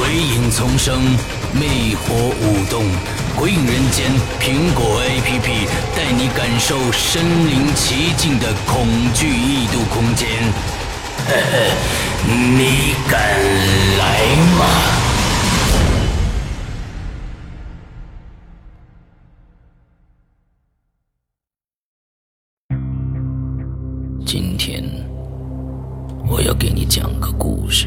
鬼影丛生，魅火舞动，《鬼影人间》苹果 APP 带你感受身临其境的恐惧异度空间。呵呵，你敢来吗？今天我要给你讲个故事，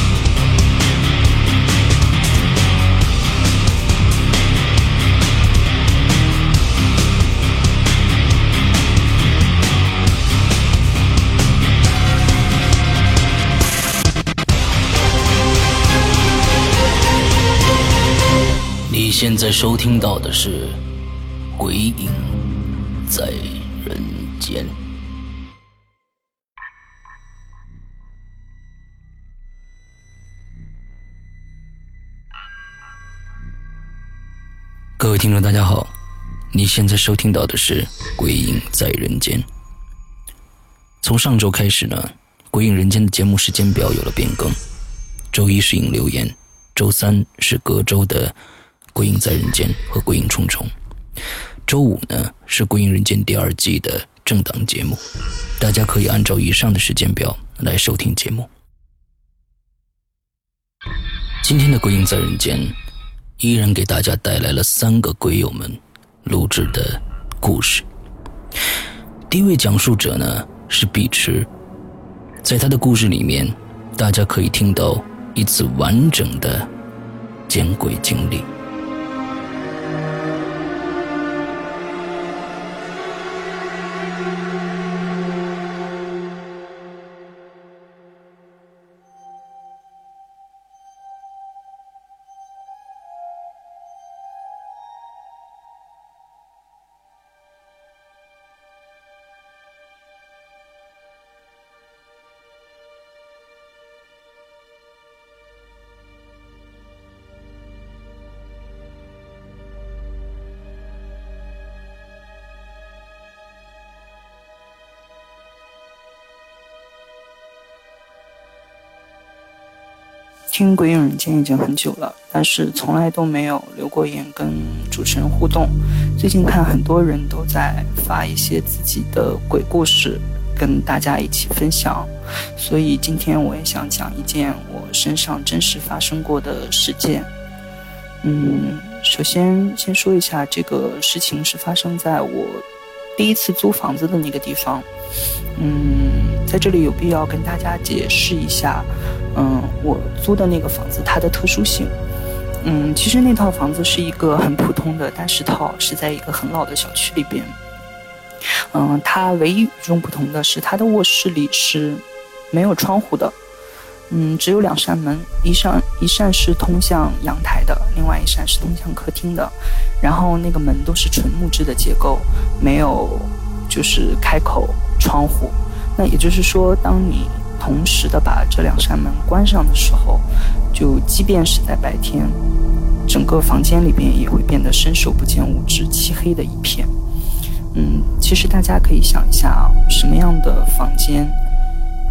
你现在收听到的是《鬼影在人间》。各位听众，大家好，你现在收听到的是《鬼影在人间》。从上周开始呢，《鬼影人间》的节目时间表有了变更，周一是影留言，周三是隔周的《鬼影在人间》和《鬼影重重》，周五呢是《鬼影人间》第二季的正档节目，大家可以按照以上的时间表来收听节目。今天的《鬼影在人间》依然给大家带来了三个鬼友们录制的故事。第一位讲述者呢是碧池，在他的故事里面，大家可以听到一次完整的见鬼经历。听《鬼影人间》已经很久了，但是从来都没有留过言跟主持人互动。最近看很多人都在发一些自己的鬼故事，跟大家一起分享，所以今天我也想讲一件我身上真实发生过的事件。嗯，首先先说一下，这个事情是发生在我第一次租房子的那个地方。嗯，在这里有必要跟大家解释一下。嗯，我租的那个房子它的特殊性，嗯，其实那套房子是一个很普通的单室套，是在一个很老的小区里边。嗯，它唯一与众不同的是，它的卧室里是没有窗户的，嗯，只有两扇门，一扇一扇是通向阳台的，另外一扇是通向客厅的，然后那个门都是纯木质的结构，没有就是开口窗户。那也就是说，当你同时的把这两扇门关上的时候，就即便是在白天，整个房间里边也会变得伸手不见五指、漆黑的一片。嗯，其实大家可以想一下啊，什么样的房间，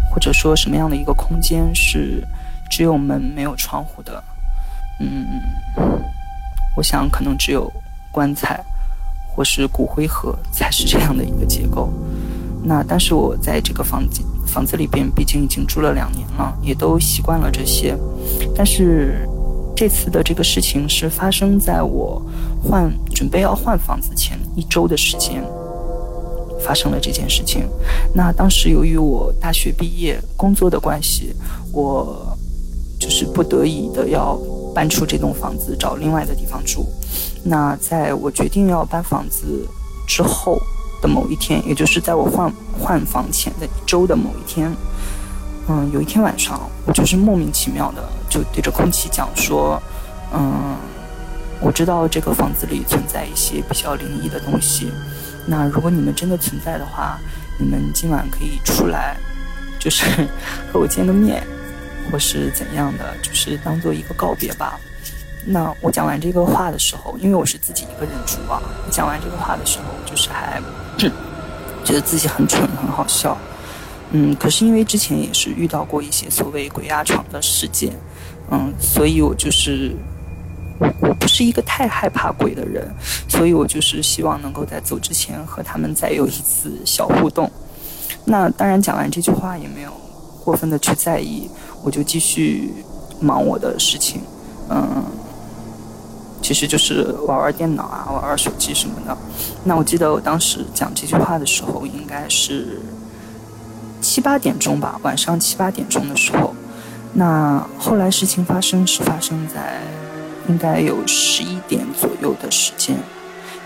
或者说什么样的一个空间是只有门没有窗户的？嗯，我想可能只有棺材或是骨灰盒才是这样的一个结构。那但是我在这个房间房子里边，毕竟已经住了两年了，也都习惯了这些。但是这次的这个事情是发生在我换准备要换房子前一周的时间发生了这件事情。那当时由于我大学毕业工作的关系，我就是不得已的要搬出这栋房子，找另外的地方住。那在我决定要搬房子之后的某一天，也就是在我换换房前的一周的某一天。嗯，有一天晚上，我就是莫名其妙的就对着空气讲说，嗯，我知道这个房子里存在一些比较灵异的东西，那如果你们真的存在的话，你们今晚可以出来，就是 和我见个面，或是怎样的，就是当做一个告别吧。那我讲完这个话的时候，因为我是自己一个人住啊，讲完这个话的时候，就是还觉得自己很蠢，很好笑。嗯，可是因为之前也是遇到过一些所谓鬼压床的事件，嗯，所以我就是我我不是一个太害怕鬼的人，所以我就是希望能够在走之前和他们再有一次小互动。那当然讲完这句话也没有过分的去在意，我就继续忙我的事情，嗯，其实就是玩玩电脑啊，玩玩手机什么的。那我记得我当时讲这句话的时候，应该是。七八点钟吧，晚上七八点钟的时候，那后来事情发生是发生在应该有十一点左右的时间，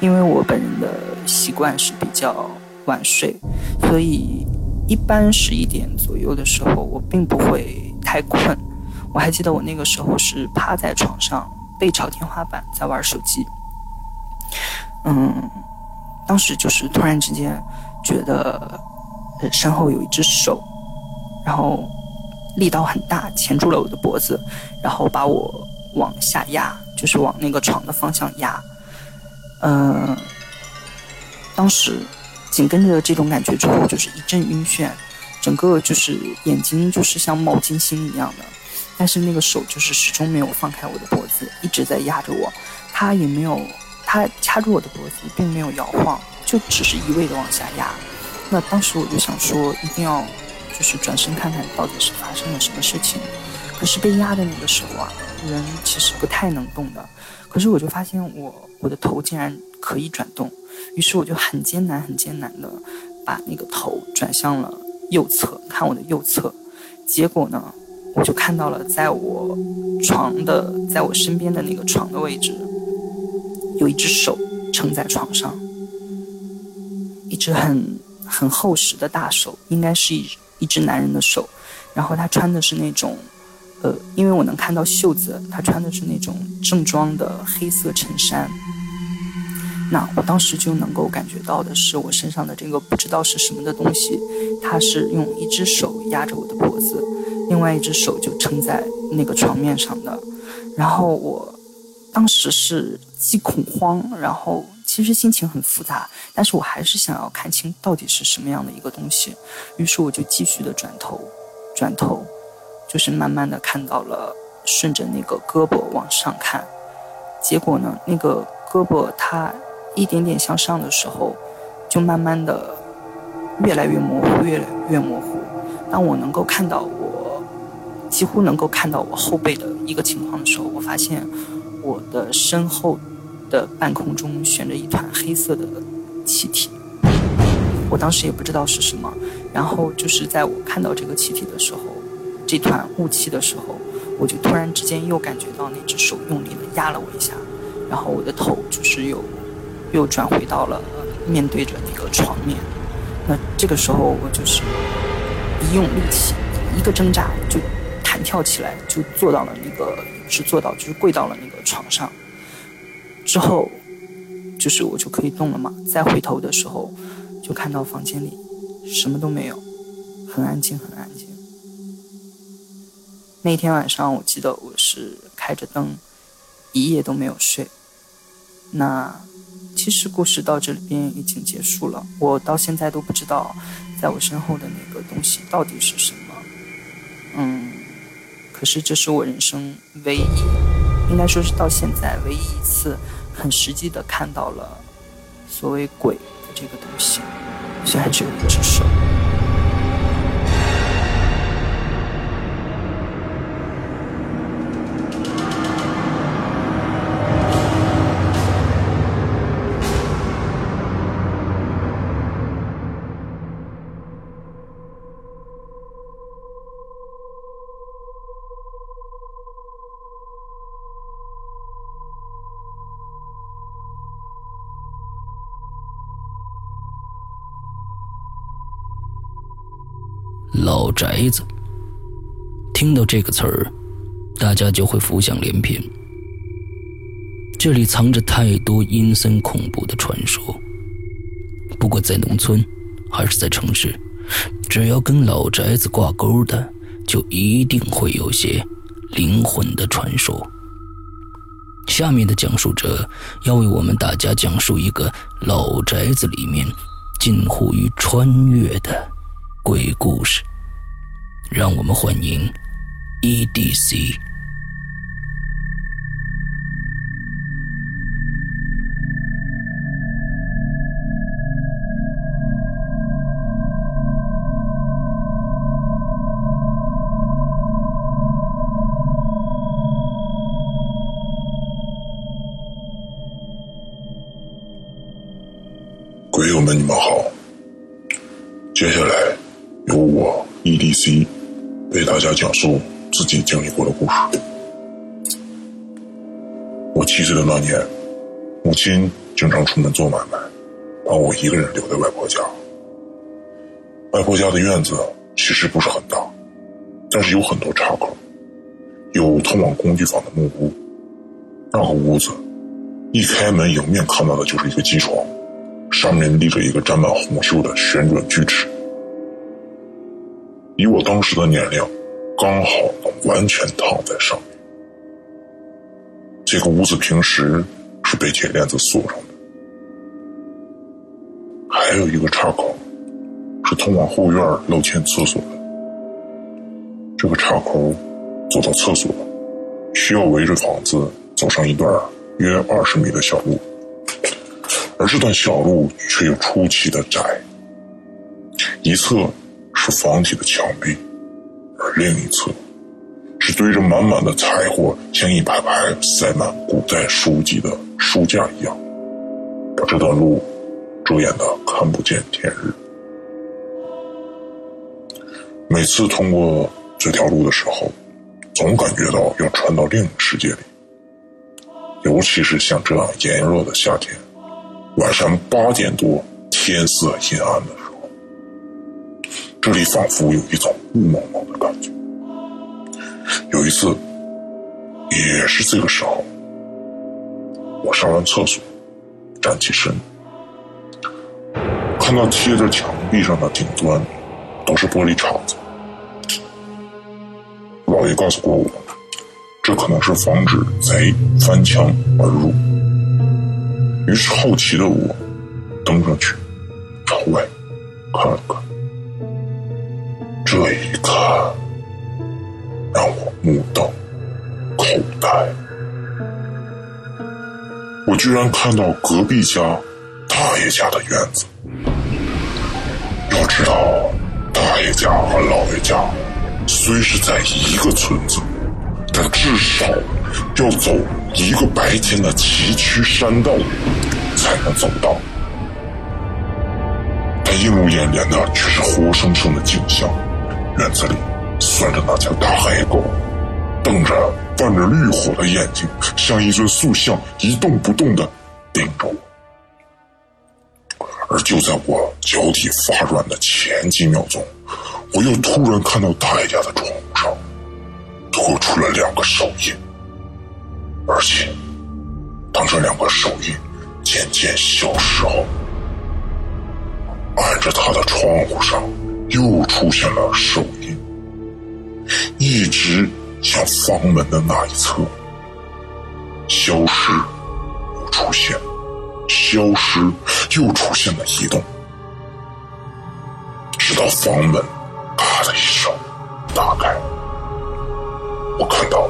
因为我本人的习惯是比较晚睡，所以一般十一点左右的时候我并不会太困。我还记得我那个时候是趴在床上背朝天花板在玩手机，嗯，当时就是突然之间觉得。身后有一只手，然后力道很大，钳住了我的脖子，然后把我往下压，就是往那个床的方向压。嗯，当时紧跟着这种感觉之后，就是一阵晕眩，整个就是眼睛就是像冒金星一样的，但是那个手就是始终没有放开我的脖子，一直在压着我，他也没有，他掐住我的脖子，并没有摇晃，就只是一味的往下压。那当时我就想说，一定要就是转身看看到底是发生了什么事情。可是被压的那个时候啊，人其实不太能动的。可是我就发现我我的头竟然可以转动，于是我就很艰难很艰难的把那个头转向了右侧，看我的右侧。结果呢，我就看到了在我床的在我身边的那个床的位置，有一只手撑在床上，一只很。很厚实的大手，应该是一一只男人的手，然后他穿的是那种，呃，因为我能看到袖子，他穿的是那种正装的黑色衬衫。那我当时就能够感觉到的是，我身上的这个不知道是什么的东西，他是用一只手压着我的脖子，另外一只手就撑在那个床面上的。然后我当时是既恐慌，然后。其实心情很复杂，但是我还是想要看清到底是什么样的一个东西。于是我就继续的转头，转头，就是慢慢的看到了，顺着那个胳膊往上看，结果呢，那个胳膊它一点点向上的时候，就慢慢的越来越模糊，越来越模糊。当我能够看到几乎能够看到我后背的一个情况的时候，我发现我的身后。的半空中悬着一团黑色的气体，我当时也不知道是什么。然后就是在我看到这个气体的时候，这团雾气的时候，我就突然之间又感觉到那只手用力的压了我一下，然后我的头就是又又转回到了面对着那个床面。那这个时候我就是一用力气，一个挣扎就弹跳起来，就坐到了那个是坐到就是跪到了那个床上。之后，就是我就可以动了嘛。再回头的时候，就看到房间里什么都没有，很安静，很安静。那天晚上，我记得我是开着灯，一夜都没有睡。那其实故事到这里边已经结束了。我到现在都不知道，在我身后的那个东西到底是什么。是这是我人生唯一。应该说是到现在唯一一次很实际的看到了所谓鬼的这个东西，虽然只有一只手。老宅子。听到这个词儿，大家就会浮想联翩。这里藏着太多阴森恐怖的传说。不过在农村，还是在城市，只要跟老宅子挂钩的，就一定会有些灵魂的传说。下面的讲述者要为我们大家讲述一个老宅子里面近乎于穿越的鬼故事。让我们欢迎。EDC。鬼友们，你们好。接下来由我 EDC 为大家讲述。自己经历过的故事。我七岁的那年，母亲经常出门做买卖，把我一个人留在外婆家。外婆家的院子其实不是很大，但是有很多岔口，有通往工具房的木屋。那个屋子，一开门迎面看到的就是一个机床，上面立着一个沾满红锈的旋转锯齿。以我当时的年龄。刚好能完全躺在上面。这个屋子平时是被铁链子锁上的，还有一个岔口是通往后院露天厕所的。这个岔口走到厕所需要围着房子走上一段约二十米的小路，而这段小路却又出奇的窄，一侧是房体的墙壁。而另一侧，是堆着满满的柴火，像一排排塞满古代书籍的书架一样，把这段路遮掩的看不见天日。每次通过这条路的时候，总感觉到要穿到另一个世界里。尤其是像这样炎热的夏天，晚上八点多，天色阴暗的，这里仿佛有一种雾蒙蒙的。感觉有一次，也是这个时候，我上完厕所，站起身，看到贴着墙壁上的顶端都是玻璃碴子。老爷告诉过我，这可能是防止贼翻墙而入。于是好奇的我登上去，朝外看了看。这一看，让我目瞪口呆。我居然看到隔壁家大爷家的院子。要知道，大爷家和老爷家虽是在一个村子，但至少要走一个白天的崎岖山道才能走到。但映入眼帘的却是活生生的景象。院子里拴着那条大黑狗，瞪着泛着绿火的眼睛，像一尊塑像，一动不动的盯着我。而就在我脚底发软的前几秒钟，我又突然看到大爷家的窗户上拖出了两个手印，而且当这两个手印渐渐消失后，按着他的窗户上。又出现了手印，一直向房门的那一侧，消失，又出现，消失，又出现了移动，直到房门“咔”的一声打开，我看到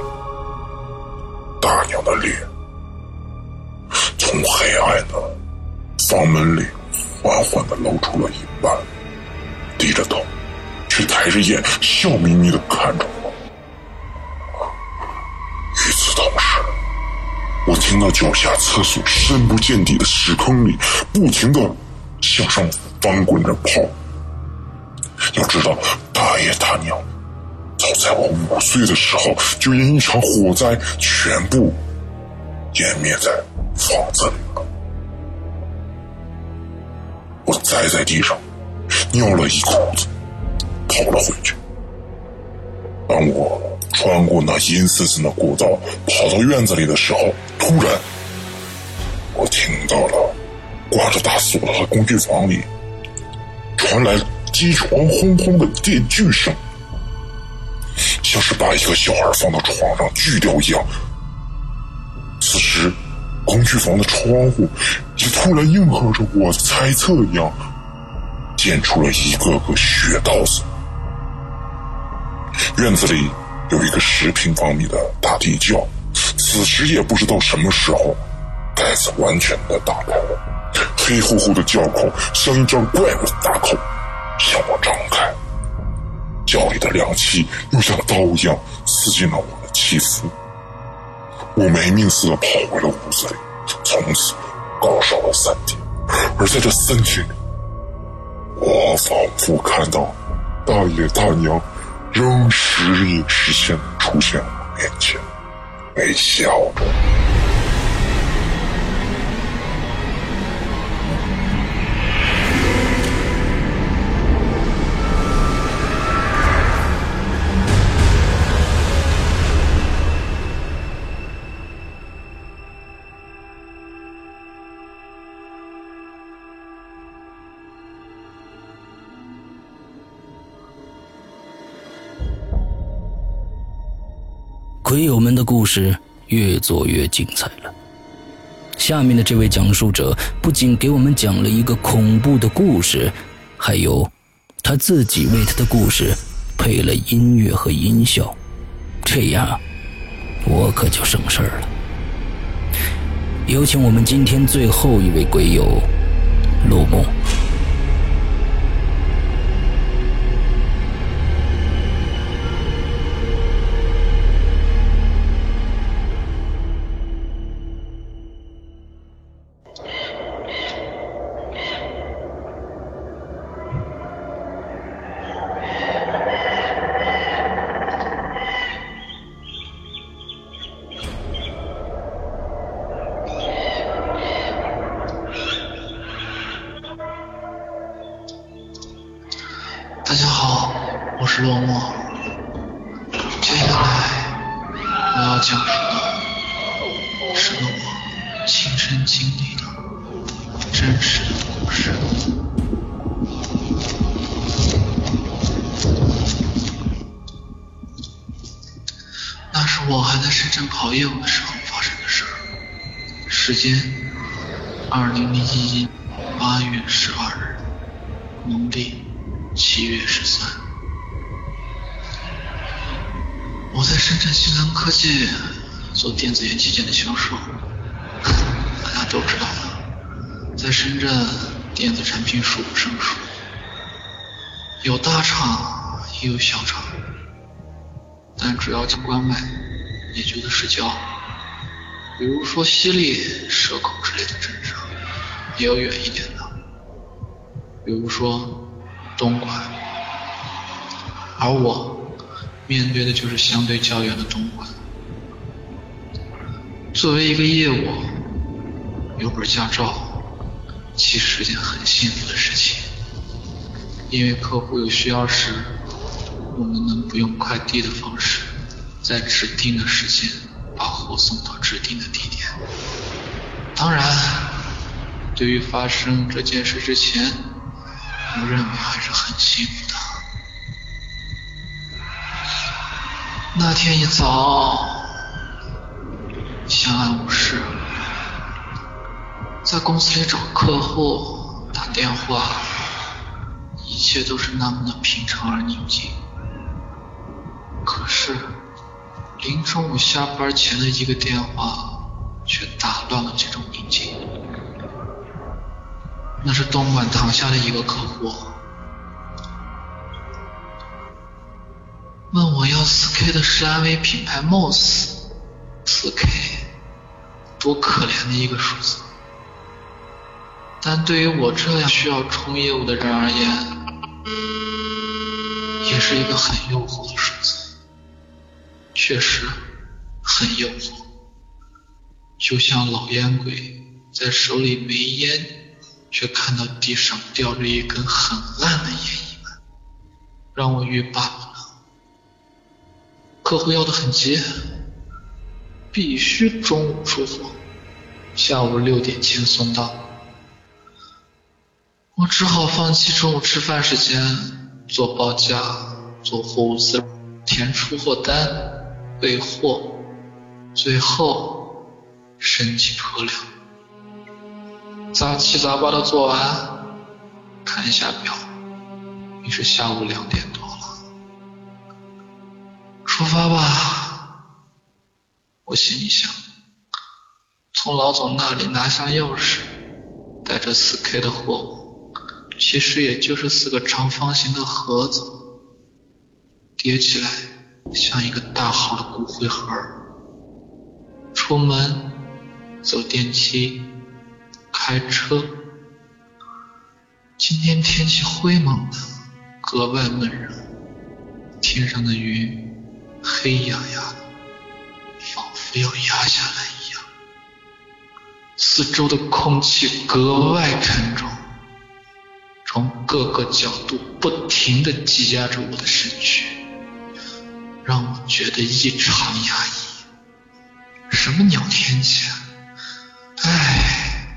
大娘的脸从黑暗的房门里缓缓的露出了一半。低着头，却抬着眼，笑眯眯的看着我。与此同时，我听到脚下厕所深不见底的屎坑里，不停的向上翻滚着泡。要知道，大爷大娘早在我五岁的时候，就因一场火灾全部湮灭在房子里了。我栽在地上。尿了一裤子，跑了回去。当我穿过那阴森森的过道，跑到院子里的时候，突然，我听到了挂着大锁的工具房里传来机床轰轰的电锯声，像是把一个小孩放到床上锯掉一样。此时，工具房的窗户也突然应和着我的猜测一样，溅出了一个个血道子。院子里有一个十平方米的大地窖，此时也不知道什么时候，盖子完全的打开了，黑乎乎的窖口像一张怪物的大口向我张开，窖里的凉气又像刀一样刺进了我的肌肤，我没命似的跑回了屋子里，从此高烧了三天，而在这三天里，我仿佛看到大爷大娘。仍时隐时现出现我面前，没笑着。鬼友们的故事越做越精彩了。下面的这位讲述者不仅给我们讲了一个恐怖的故事，还有他自己为他的故事配了音乐和音效，这样我可就省事儿了。有请我们今天最后一位鬼友，陆梦。讲述的是我亲身经历的真实的故事。那是我还在深圳跑业务的时候发生的事儿。时间二零零一八月十二日农历七月十三。我在深圳新蓝科技做电子元器件的销售，大家都知道的，在深圳电子产品数不胜数，有大厂也有小厂，但主要关卖也就的是郊，比如说西丽、蛇口之类的镇上，也有远一点的，比如说东莞，而我面对的就是相对较远的东莞。作为一个业务，有本驾照，其实是件很幸福的事情。因为客户有需要时，我们能不用快递的方式，在指定的时间把货送到指定的地点。当然，对于发生这件事之前，我认为还是很幸福的。那天一早。相安无事，在公司里找客户打电话，一切都是那么的平常而宁静。可是，临中午下班前的一个电话，却打乱了这种宁静。那是东莞塘下的一个客户，问我要四 K 的是安威品牌 MOS。四 K，多可怜的一个数字，但对于我这样需要冲业务的人而言，也是一个很诱惑的数字，确实很诱惑，就像老烟鬼在手里没烟，却看到地上吊着一根很烂的烟一般。让我欲罢不能。客户要的很急，必须中午出货，下午六点前送到。我只好放弃中午吃饭时间，做报价，做货物资料，填出货单，备货，最后申请车辆。杂七杂八的做完，看一下表，已是下午两点我心里想。从老总那里拿下钥匙，带着四 K 的货物，其实也就是四个长方形的盒子，叠起来像一个大号的骨灰盒。出门，走电梯。开车，今天天气灰蒙的，格外闷热。天上的云黑压压的，没有压下来一样。四周的空气格外沉重，从各个角度不停地挤压着我的身躯，让我觉得异常压抑。什么鸟天气啊！唉。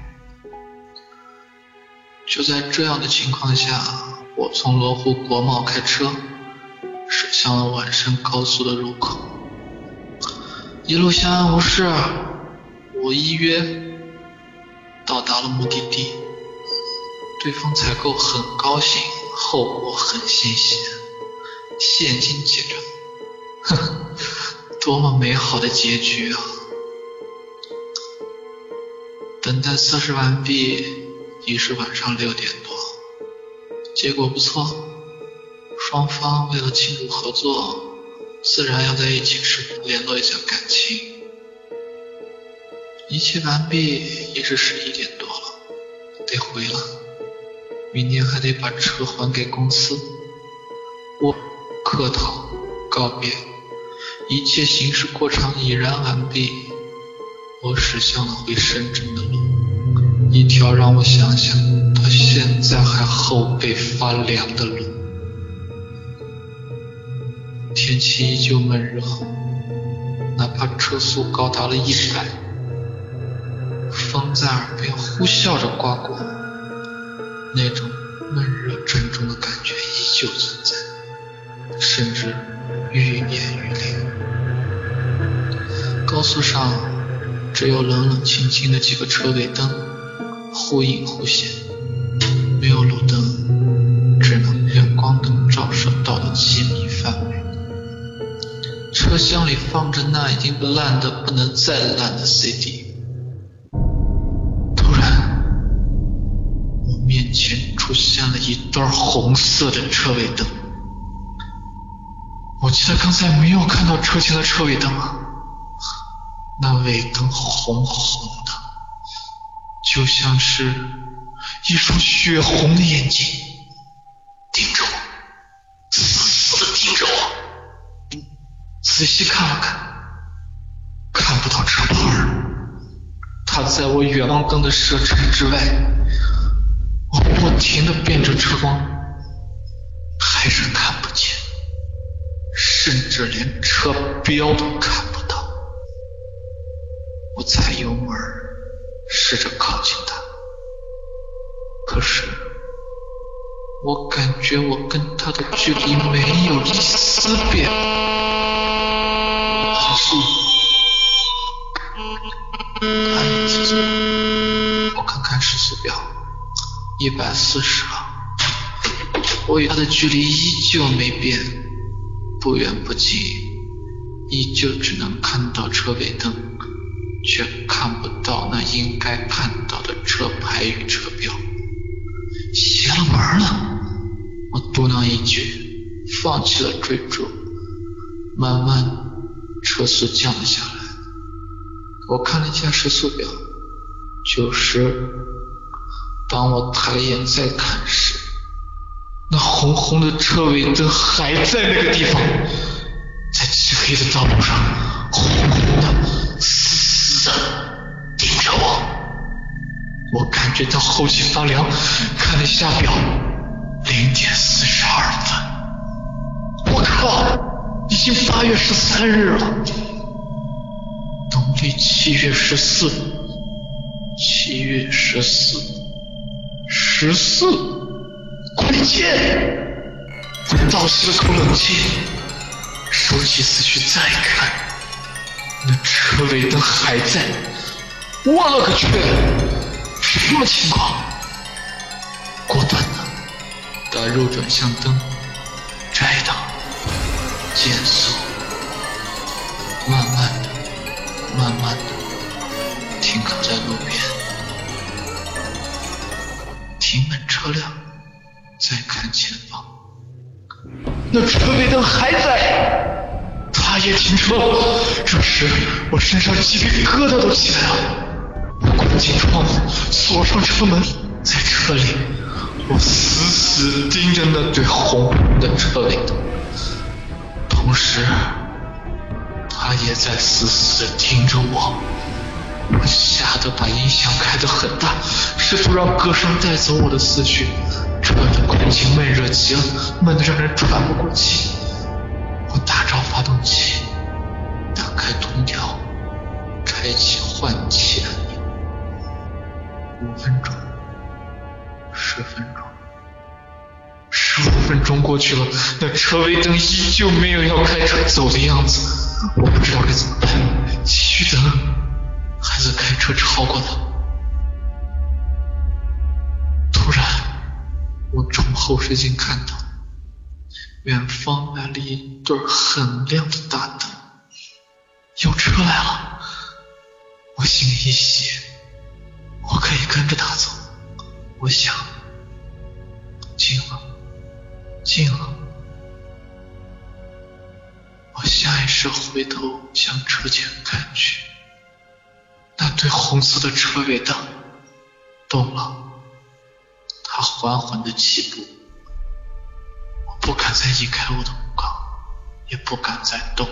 就在这样的情况下，我从罗湖国贸开车驶向了皖深高速的入口，一路相安无事。我依约到达了目的地，对方采购很高兴，后果很欣喜，现金结账，哼，多么美好的结局啊！等待测试完毕。已是晚上六点多，结果不错，双方为了庆祝合作，自然要在一起吃联络一下感情。一切完毕，已是十一点多了，得回了，明天还得把车还给公司。我客套告别，一切形式过场已然完毕，我驶向了回深圳的路。一条让我想想到现在还后背发凉的路。天气依旧闷热，哪怕车速高达了一百，风在耳边呼啸着刮过，那种闷热沉重的感觉依旧存在，甚至愈演愈烈。高速上只有冷冷清清的几个车尾灯。忽隐忽现，没有路灯，只能远光灯照射到的几米箱。里放着那已经烂得不能再烂的 CD。突然，我面前出现了一段红色的车尾灯。我记得刚才没有看到车前的车尾灯啊，那尾灯红红的。就像是一双血红的眼睛盯着我，死。仔细看了看，看不到车牌它在我远光灯的射程之外。我不停的变着车光，还是看不见，甚至连车标都看不到。我踩油门。试着靠近他，可是我感觉我跟他的距离没有一丝变。提示，他也提示。我看看时速表，一百四十了。我与他的距离依旧没变，不远不近，依旧只能看到车尾灯。却看不到那应该看到的车牌与车标，邪了门了！我嘟囔一句，放弃了追逐，慢慢车速降了下来。我看了一下时速表，九十。当我抬眼再看时，那红红的车尾灯还在那个地方，在漆黑的道路上，红红的。死死的盯着我，我感觉到后脊发凉，看了一下表，零点四十二分，我靠！已经八月十三日了，农历七月十四，七月十四，十四，快点！我倒吸了口冷气，收起思绪再看，那车尾灯还在。我勒个去！什么情况？果断的打右转向灯，减速，慢慢的、慢慢的停靠在路边，停稳车辆，再看前方，那车尾灯还在，他也停车。这时我身上鸡皮疙瘩都起来了。我关紧窗户，锁上车门，在车里，我死死盯着那对红红的车尾灯，同时，他也在死死的盯着我。我吓得把音响开得很大，试图让歌声带走我的思绪。车的空气闷热极了，闷得让人喘不过气。我打着发动机，打开空调，开启换气按钮。五分钟，过去了，那车尾灯依旧没有要开车走的样子。我不知道该怎么办，继续等，还是开车超过他？突然，我从后视镜看到，远方来了一对很亮的大灯，有车来了。我心里一喜。我可以跟着他走，我想，近了，近了。我下意识回头向车前看去，那对红色的车尾灯动了，它缓缓的起步。我不敢再移开我的目光，也不敢再动，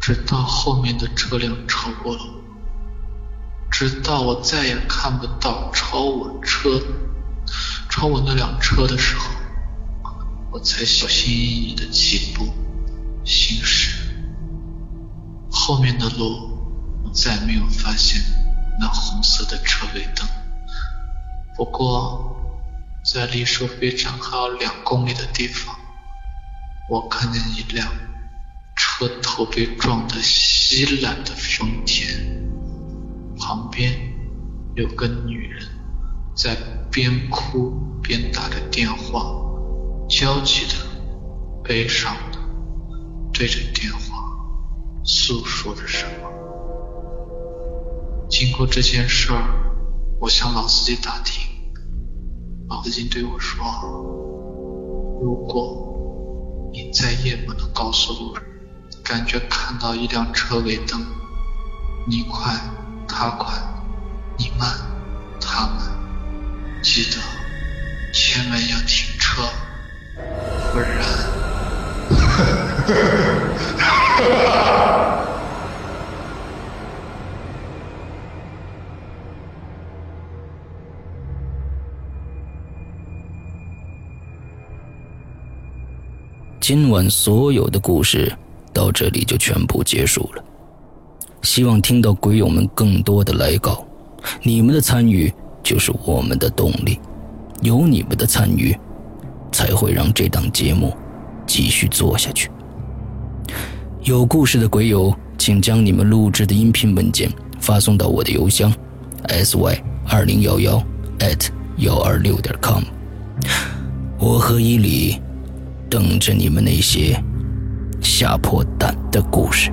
直到后面的车辆超过了我。直到我再也看不到超我车、超我那辆车的时候，我才小心翼翼的起步行驶。后面的路，我再没有发现那红色的车尾灯。不过，在离收费站还有两公里的地方，我看见一辆车头被撞得稀烂的丰田。旁边有个女人在边哭边打着电话，焦急的、悲伤的对着电话诉说着什么。经过这件事儿，我向老司机打听，老司机对我说：“如果你在夜幕的高速路上感觉看到一辆车尾灯，你快。”他快，你慢，他慢，记得千万要停车，不然。今晚所有的故事到这里就全部结束了。希望听到鬼友们更多的来稿，你们的参与就是我们的动力，有你们的参与，才会让这档节目继续做下去。有故事的鬼友，请将你们录制的音频文件发送到我的邮箱：sy 二零幺幺 at 幺二六点 com。我和伊犁等着你们那些吓破胆的故事。